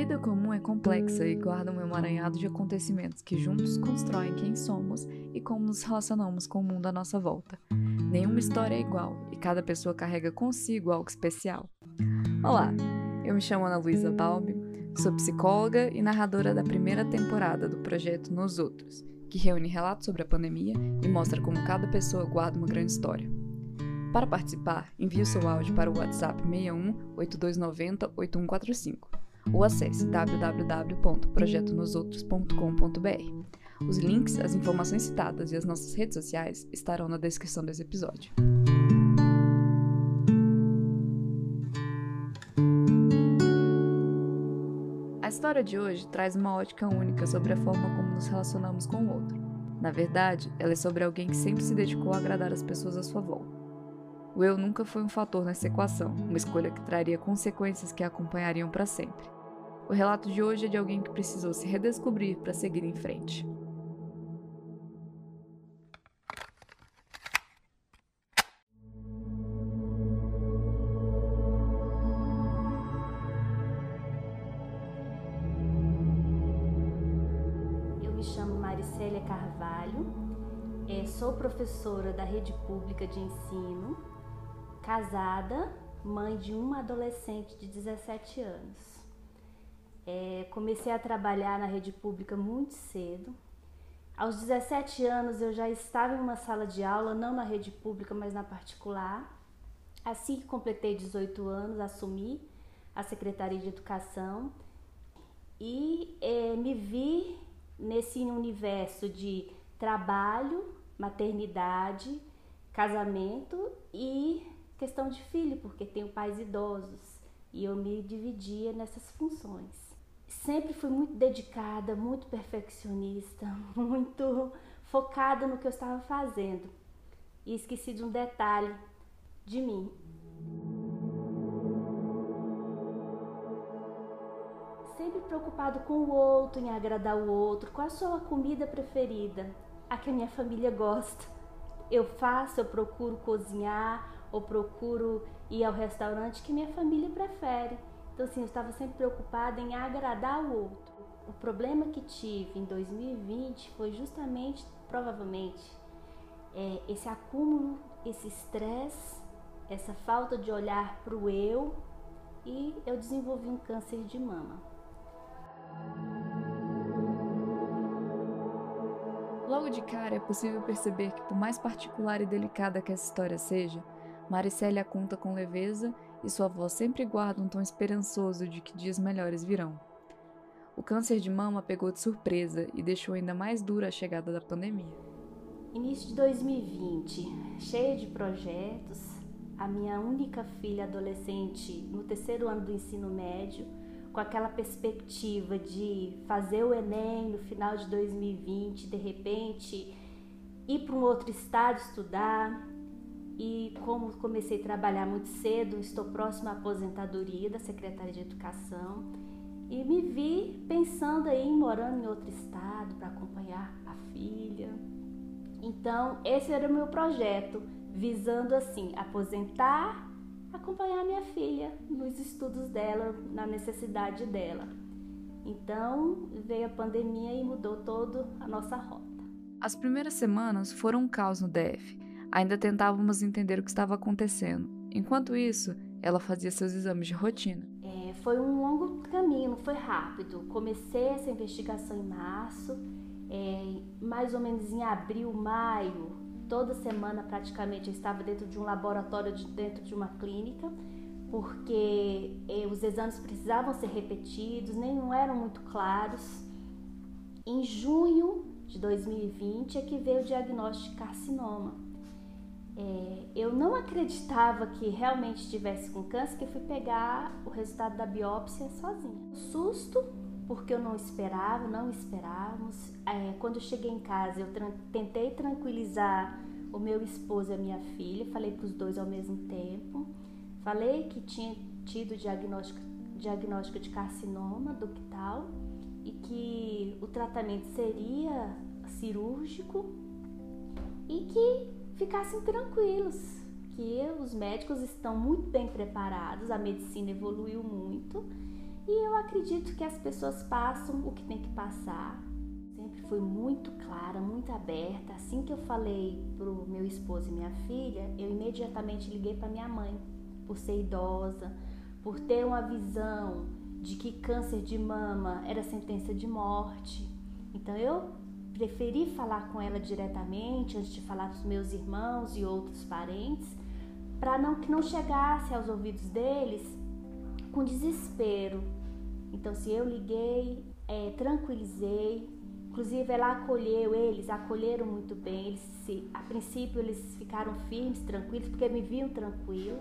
vida comum é complexa e guarda um emaranhado de acontecimentos que juntos constroem quem somos e como nos relacionamos com o mundo à nossa volta. Nenhuma história é igual e cada pessoa carrega consigo algo especial. Olá, eu me chamo Ana Luísa Balbi, sou psicóloga e narradora da primeira temporada do projeto Nos Outros, que reúne relatos sobre a pandemia e mostra como cada pessoa guarda uma grande história. Para participar, envie o seu áudio para o WhatsApp 61 8290 8145 ou acesse www.projetonosoutros.com.br. Os links, as informações citadas e as nossas redes sociais estarão na descrição desse episódio. A história de hoje traz uma ótica única sobre a forma como nos relacionamos com o outro. Na verdade, ela é sobre alguém que sempre se dedicou a agradar as pessoas à sua volta. O eu nunca foi um fator nessa equação, uma escolha que traria consequências que a acompanhariam para sempre. O relato de hoje é de alguém que precisou se redescobrir para seguir em frente. Eu me chamo Maricélia Carvalho, é, sou professora da rede pública de ensino, casada, mãe de uma adolescente de 17 anos. É, comecei a trabalhar na rede pública muito cedo. Aos 17 anos eu já estava em uma sala de aula, não na rede pública, mas na particular. Assim que completei 18 anos, assumi a Secretaria de Educação e é, me vi nesse universo de trabalho, maternidade, casamento e questão de filho, porque tenho pais idosos e eu me dividia nessas funções sempre fui muito dedicada, muito perfeccionista, muito focada no que eu estava fazendo. E esqueci de um detalhe de mim. Sempre preocupado com o outro, em agradar o outro, qual a sua comida preferida? A que a minha família gosta. Eu faço, eu procuro cozinhar, ou procuro ir ao restaurante que minha família prefere. Então, assim, eu estava sempre preocupada em agradar o outro. O problema que tive em 2020 foi justamente, provavelmente, é, esse acúmulo, esse estresse, essa falta de olhar para o eu e eu desenvolvi um câncer de mama. Logo de cara é possível perceber que, por mais particular e delicada que essa história seja, Maricélia conta com leveza e sua voz sempre guarda um tom esperançoso de que dias melhores virão. O câncer de mama pegou de surpresa e deixou ainda mais dura a chegada da pandemia. Início de 2020, cheia de projetos, a minha única filha adolescente no terceiro ano do ensino médio, com aquela perspectiva de fazer o Enem no final de 2020, de repente ir para um outro estado estudar, e como comecei a trabalhar muito cedo, estou próxima à aposentadoria da Secretaria de Educação e me vi pensando aí em morando em outro estado para acompanhar a filha. Então, esse era o meu projeto, visando assim, aposentar, acompanhar minha filha nos estudos dela, na necessidade dela. Então, veio a pandemia e mudou toda a nossa rota. As primeiras semanas foram um caos no DF Ainda tentávamos entender o que estava acontecendo. Enquanto isso, ela fazia seus exames de rotina. É, foi um longo caminho, não foi rápido. Comecei essa investigação em março, é, mais ou menos em abril, maio, toda semana praticamente eu estava dentro de um laboratório, de, dentro de uma clínica, porque é, os exames precisavam ser repetidos, nem não eram muito claros. Em junho de 2020 é que veio o diagnóstico de carcinoma. É, eu não acreditava que realmente estivesse com câncer, que fui pegar o resultado da biópsia sozinha. Susto, porque eu não esperava, não esperávamos. É, quando eu cheguei em casa, eu tra tentei tranquilizar o meu esposo e a minha filha, falei para os dois ao mesmo tempo. Falei que tinha tido diagnóstico, diagnóstico de carcinoma ductal e que o tratamento seria cirúrgico e que ficassem tranquilos, que os médicos estão muito bem preparados, a medicina evoluiu muito E eu acredito que as pessoas passam o que tem que passar. Sempre fui muito clara, muito aberta. Assim que eu falei pro meu esposo e minha filha, eu imediatamente liguei para minha mãe, por ser idosa, por ter uma visão de que câncer de mama era sentença de morte. Então eu preferi falar com ela diretamente antes de falar com os meus irmãos e outros parentes, para não que não chegasse aos ouvidos deles com desespero. Então, se eu liguei, é, tranquilizei, inclusive ela acolheu eles, acolheram muito bem. Eles se, a princípio eles ficaram firmes, tranquilos, porque me viam tranquilo.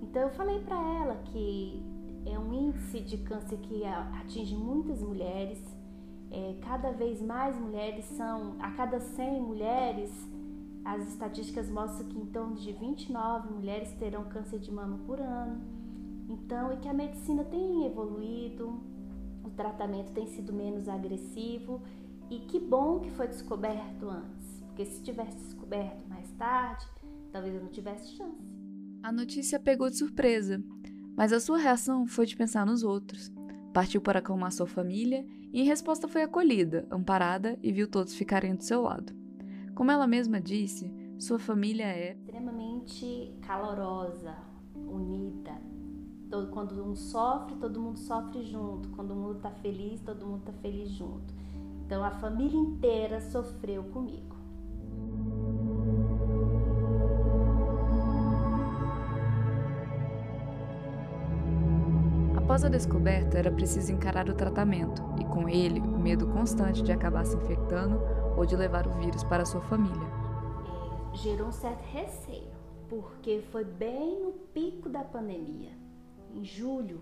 Então eu falei para ela que é um índice de câncer que atinge muitas mulheres. É, cada vez mais mulheres são, a cada 100 mulheres, as estatísticas mostram que em torno de 29 mulheres terão câncer de mama por ano. Então, e que a medicina tem evoluído, o tratamento tem sido menos agressivo e que bom que foi descoberto antes, porque se tivesse descoberto mais tarde, talvez eu não tivesse chance. A notícia pegou de surpresa, mas a sua reação foi de pensar nos outros. Partiu para acalmar sua família e, em resposta, foi acolhida, amparada e viu todos ficarem do seu lado. Como ela mesma disse, sua família é extremamente calorosa, unida, quando um sofre, todo mundo sofre junto. Quando o mundo está feliz, todo mundo está feliz junto. Então a família inteira sofreu comigo. Após a descoberta, era preciso encarar o tratamento com ele, o medo constante de acabar se infectando ou de levar o vírus para sua família. É, gerou um certo receio, porque foi bem no pico da pandemia em julho,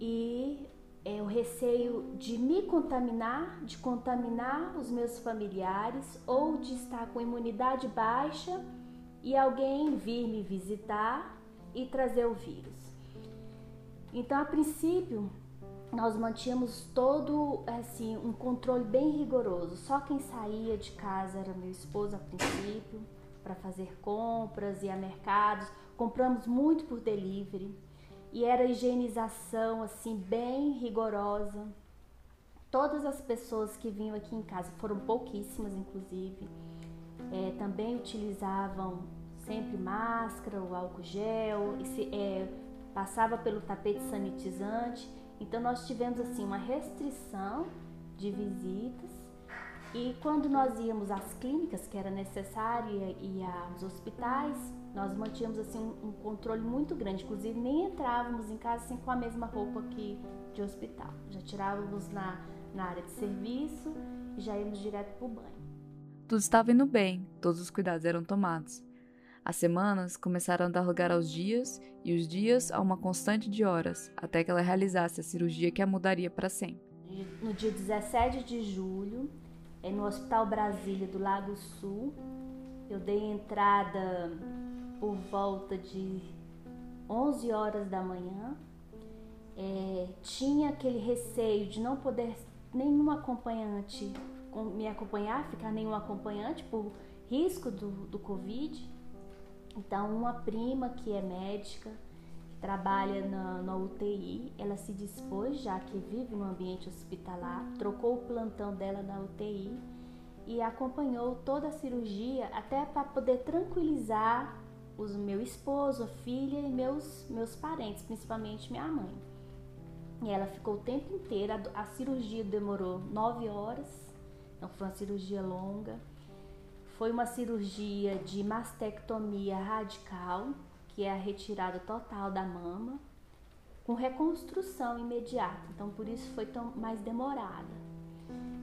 e é, o receio de me contaminar, de contaminar os meus familiares ou de estar com imunidade baixa e alguém vir me visitar e trazer o vírus. Então, a princípio, nós mantínhamos todo assim um controle bem rigoroso. Só quem saía de casa era meu esposo a princípio para fazer compras e a mercados. Compramos muito por delivery e era higienização assim bem rigorosa. Todas as pessoas que vinham aqui em casa, foram pouquíssimas inclusive, é, também utilizavam sempre máscara, o álcool gel, é, passava pelo tapete sanitizante. Então nós tivemos assim uma restrição de visitas e quando nós íamos às clínicas que era necessário e aos hospitais, nós mantínhamos assim um, controle muito grande, inclusive nem entrávamos em casa assim com a mesma roupa que de hospital. Já tirávamos na, na área de serviço e já íamos direto para o banho. Tudo estava indo bem, todos os cuidados eram tomados. As semanas começaram a dar lugar aos dias e os dias a uma constante de horas, até que ela realizasse a cirurgia que a mudaria para sempre. No dia 17 de julho, é no Hospital Brasília do Lago Sul, eu dei entrada por volta de 11 horas da manhã. É, tinha aquele receio de não poder nenhum acompanhante me acompanhar, ficar nenhum acompanhante por risco do, do Covid. Então, uma prima que é médica, que trabalha na, na UTI, ela se dispôs, já que vive no ambiente hospitalar, trocou o plantão dela na UTI e acompanhou toda a cirurgia até para poder tranquilizar os meu esposo, a filha e meus, meus parentes, principalmente minha mãe. E ela ficou o tempo inteiro, a, a cirurgia demorou nove horas, então foi uma cirurgia longa. Foi uma cirurgia de mastectomia radical, que é a retirada total da mama, com reconstrução imediata, então por isso foi tão mais demorada.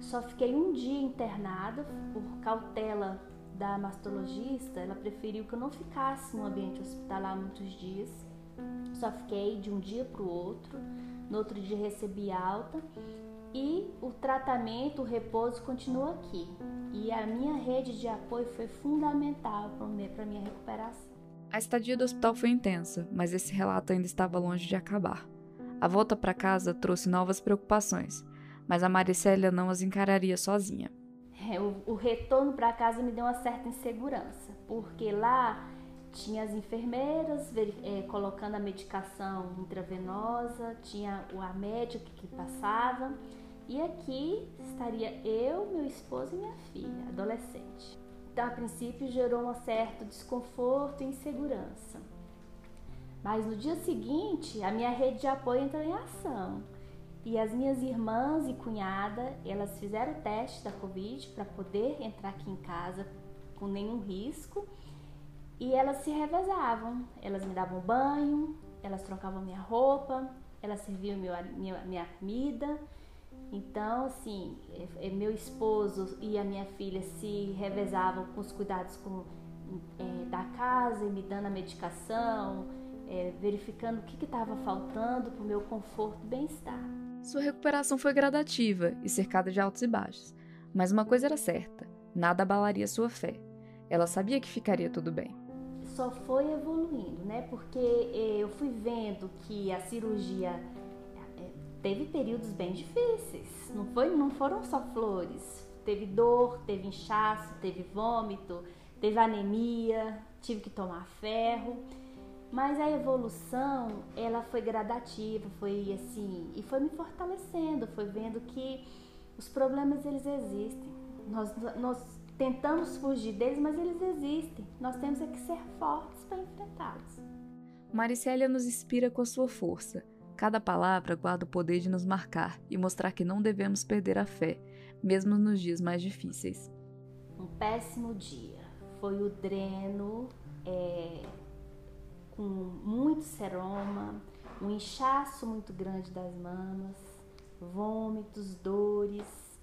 Só fiquei um dia internada por cautela da mastologista, ela preferiu que eu não ficasse no ambiente hospitalar muitos dias. Só fiquei de um dia para o outro. No outro dia recebi alta e o tratamento, o repouso continua aqui. E a minha rede de apoio foi fundamental para a minha recuperação. A estadia do hospital foi intensa, mas esse relato ainda estava longe de acabar. A volta para casa trouxe novas preocupações, mas a Maricélia não as encararia sozinha. É, o, o retorno para casa me deu uma certa insegurança, porque lá tinha as enfermeiras é, colocando a medicação intravenosa, tinha a médica que passava, e aqui estaria eu, meu esposo e minha filha, adolescente. Então, a princípio, gerou um certo desconforto e insegurança. Mas no dia seguinte, a minha rede de apoio entrou em ação. E as minhas irmãs e cunhada, elas fizeram o teste da Covid para poder entrar aqui em casa com nenhum risco. E elas se revezavam. Elas me davam banho, elas trocavam minha roupa, elas serviam minha, minha, minha comida. Então, assim, é, é, meu esposo e a minha filha se revezavam com os cuidados com, é, da casa e me dando a medicação, é, verificando o que estava faltando para o meu conforto e bem-estar. Sua recuperação foi gradativa e cercada de altos e baixos, mas uma coisa era certa: nada abalaria sua fé. Ela sabia que ficaria tudo bem. Só foi evoluindo, né? Porque eh, eu fui vendo que a cirurgia teve períodos bem difíceis. Não foi, não foram só flores. Teve dor, teve inchaço, teve vômito, teve anemia, tive que tomar ferro. Mas a evolução, ela foi gradativa, foi assim, e foi me fortalecendo, foi vendo que os problemas eles existem. Nós, nós tentamos fugir deles, mas eles existem. Nós temos é que ser fortes para enfrentá-los. Maricélia nos inspira com a sua força. Cada palavra guarda o poder de nos marcar e mostrar que não devemos perder a fé, mesmo nos dias mais difíceis. Um péssimo dia. Foi o dreno é, com muito seroma, um inchaço muito grande das mamas, vômitos, dores.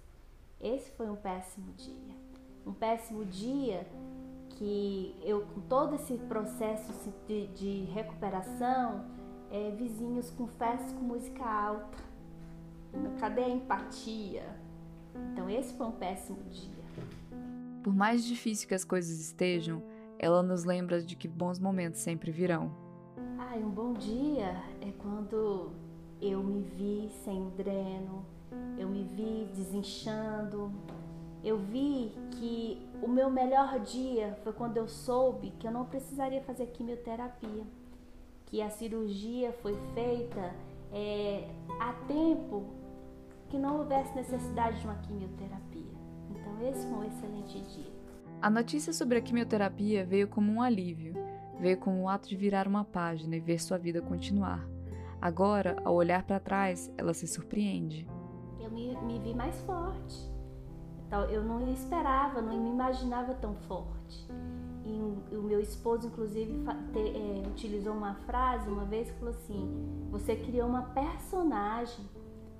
Esse foi um péssimo dia. Um péssimo dia que eu, com todo esse processo de, de recuperação, é, vizinhos com festas com música alta. Cadê a empatia? Então, esse foi um péssimo dia. Por mais difícil que as coisas estejam, ela nos lembra de que bons momentos sempre virão. Ai, um bom dia é quando eu me vi sem dreno, eu me vi desinchando. Eu vi que o meu melhor dia foi quando eu soube que eu não precisaria fazer quimioterapia, que a cirurgia foi feita é, a tempo que não houvesse necessidade de uma quimioterapia. Então, esse foi um excelente dia. A notícia sobre a quimioterapia veio como um alívio, veio como um ato de virar uma página e ver sua vida continuar. Agora, ao olhar para trás, ela se surpreende. Eu me, me, vi mais forte. Então, eu não esperava, não me imaginava tão forte. E o meu esposo, inclusive, te, é, utilizou uma frase uma vez que falou assim: Você criou uma personagem.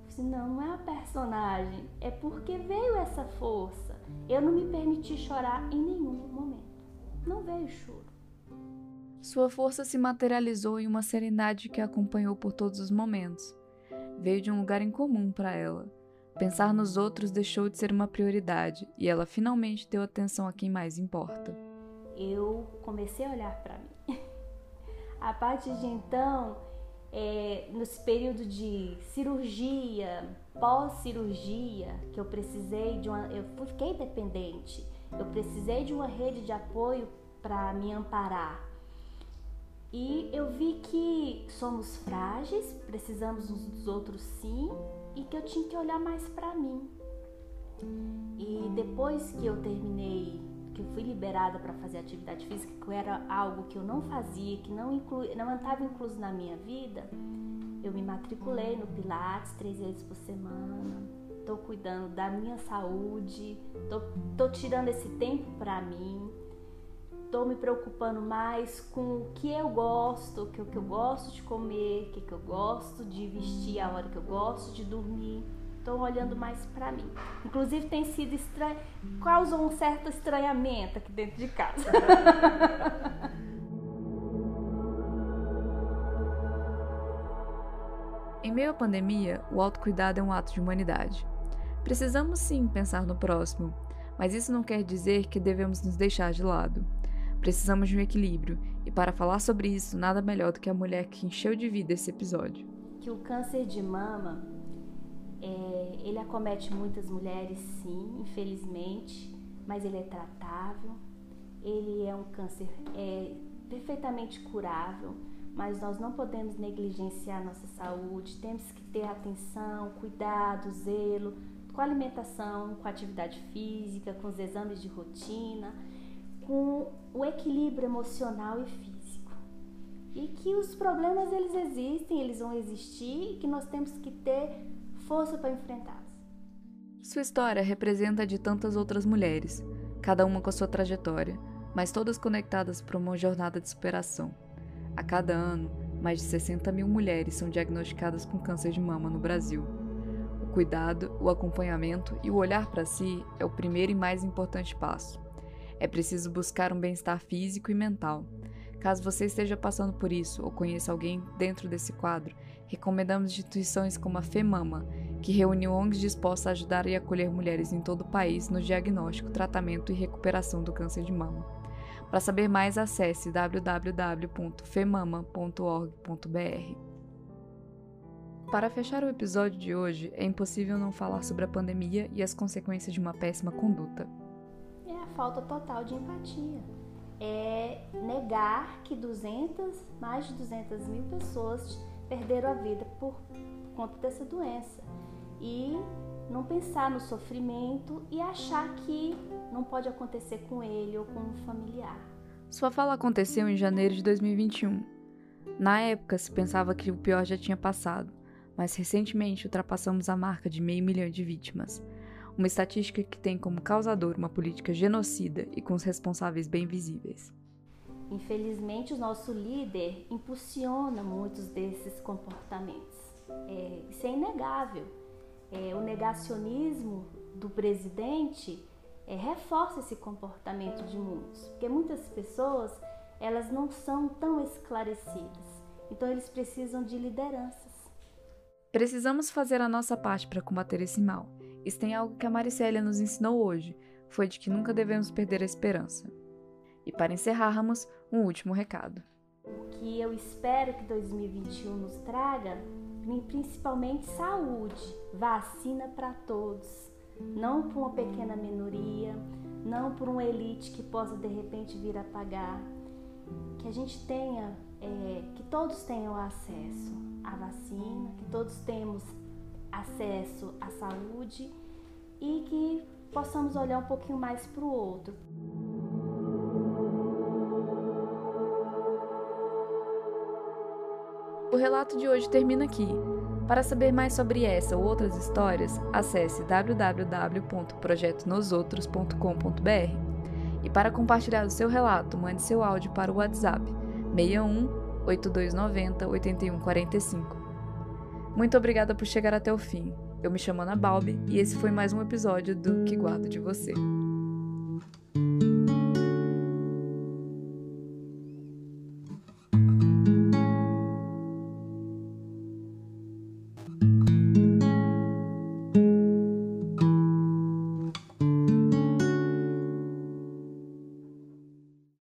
Disse, não, não é uma personagem, é porque veio essa força. Eu não me permiti chorar em nenhum momento. Não veio choro. Sua força se materializou em uma serenidade que a acompanhou por todos os momentos. Veio de um lugar incomum para ela. Pensar nos outros deixou de ser uma prioridade e ela finalmente deu atenção a quem mais importa. Eu comecei a olhar para mim. A partir de então, é, nesse período de cirurgia, pós-cirurgia, que eu precisei de uma. Eu fiquei dependente, eu precisei de uma rede de apoio para me amparar. E eu vi que somos frágeis, precisamos uns dos outros sim, e que eu tinha que olhar mais para mim. E depois que eu terminei, que eu fui liberada para fazer atividade física, que era algo que eu não fazia, que não inclui, não estava incluso na minha vida, eu me matriculei no Pilates três vezes por semana. Estou cuidando da minha saúde, estou tirando esse tempo para mim Estou me preocupando mais com o que eu gosto, o que, que eu gosto de comer, o que, que eu gosto de vestir a hora que eu gosto de dormir. Estou olhando mais para mim. Inclusive tem sido estranho, causou um certo estranhamento aqui dentro de casa. em meio à pandemia, o autocuidado é um ato de humanidade. Precisamos sim pensar no próximo, mas isso não quer dizer que devemos nos deixar de lado. Precisamos de um equilíbrio, e para falar sobre isso, nada melhor do que a mulher que encheu de vida esse episódio. Que o câncer de mama, é, ele acomete muitas mulheres, sim, infelizmente, mas ele é tratável. Ele é um câncer é, perfeitamente curável, mas nós não podemos negligenciar nossa saúde, temos que ter atenção, cuidado, zelo com a alimentação, com a atividade física, com os exames de rotina, com o equilíbrio emocional e físico. E que os problemas eles existem, eles vão existir e que nós temos que ter força para enfrentá-los. Sua história representa a de tantas outras mulheres, cada uma com a sua trajetória, mas todas conectadas para uma jornada de superação. A cada ano, mais de 60 mil mulheres são diagnosticadas com câncer de mama no Brasil. O cuidado, o acompanhamento e o olhar para si é o primeiro e mais importante passo. É preciso buscar um bem-estar físico e mental. Caso você esteja passando por isso ou conheça alguém dentro desse quadro, recomendamos instituições como a FEMAMA, que reúne ONGs dispostas a ajudar e acolher mulheres em todo o país no diagnóstico, tratamento e recuperação do câncer de mama. Para saber mais, acesse www.femama.org.br. Para fechar o episódio de hoje, é impossível não falar sobre a pandemia e as consequências de uma péssima conduta. É a falta total de empatia. É negar que 200, mais de 200 mil pessoas perderam a vida por conta dessa doença e não pensar no sofrimento e achar que não pode acontecer com ele ou com um familiar. Sua fala aconteceu em janeiro de 2021. Na época, se pensava que o pior já tinha passado, mas recentemente ultrapassamos a marca de meio milhão de vítimas. Uma estatística que tem como causador uma política genocida e com os responsáveis bem visíveis. Infelizmente, o nosso líder impulsiona muitos desses comportamentos. É, isso é inegável é, o negacionismo do presidente é, reforça esse comportamento de muitos, porque muitas pessoas elas não são tão esclarecidas, então eles precisam de lideranças. Precisamos fazer a nossa parte para combater esse mal. Isso tem algo que a Maricélia nos ensinou hoje, foi de que nunca devemos perder a esperança. E para encerrarmos, um último recado. O que eu espero que 2021 nos traga principalmente saúde, vacina para todos, não para uma pequena minoria, não por uma elite que possa de repente vir a pagar, que a gente tenha, é, que todos tenham acesso à vacina, que todos temos acesso à saúde e que possamos olhar um pouquinho mais para o outro. O relato de hoje termina aqui. Para saber mais sobre essa ou outras histórias, acesse www.projetonosotros.com.br. E para compartilhar o seu relato, mande seu áudio para o WhatsApp 61 8290 8145. Muito obrigada por chegar até o fim. Eu me chamo Ana Balbi e esse foi mais um episódio do Que Guardo de Você.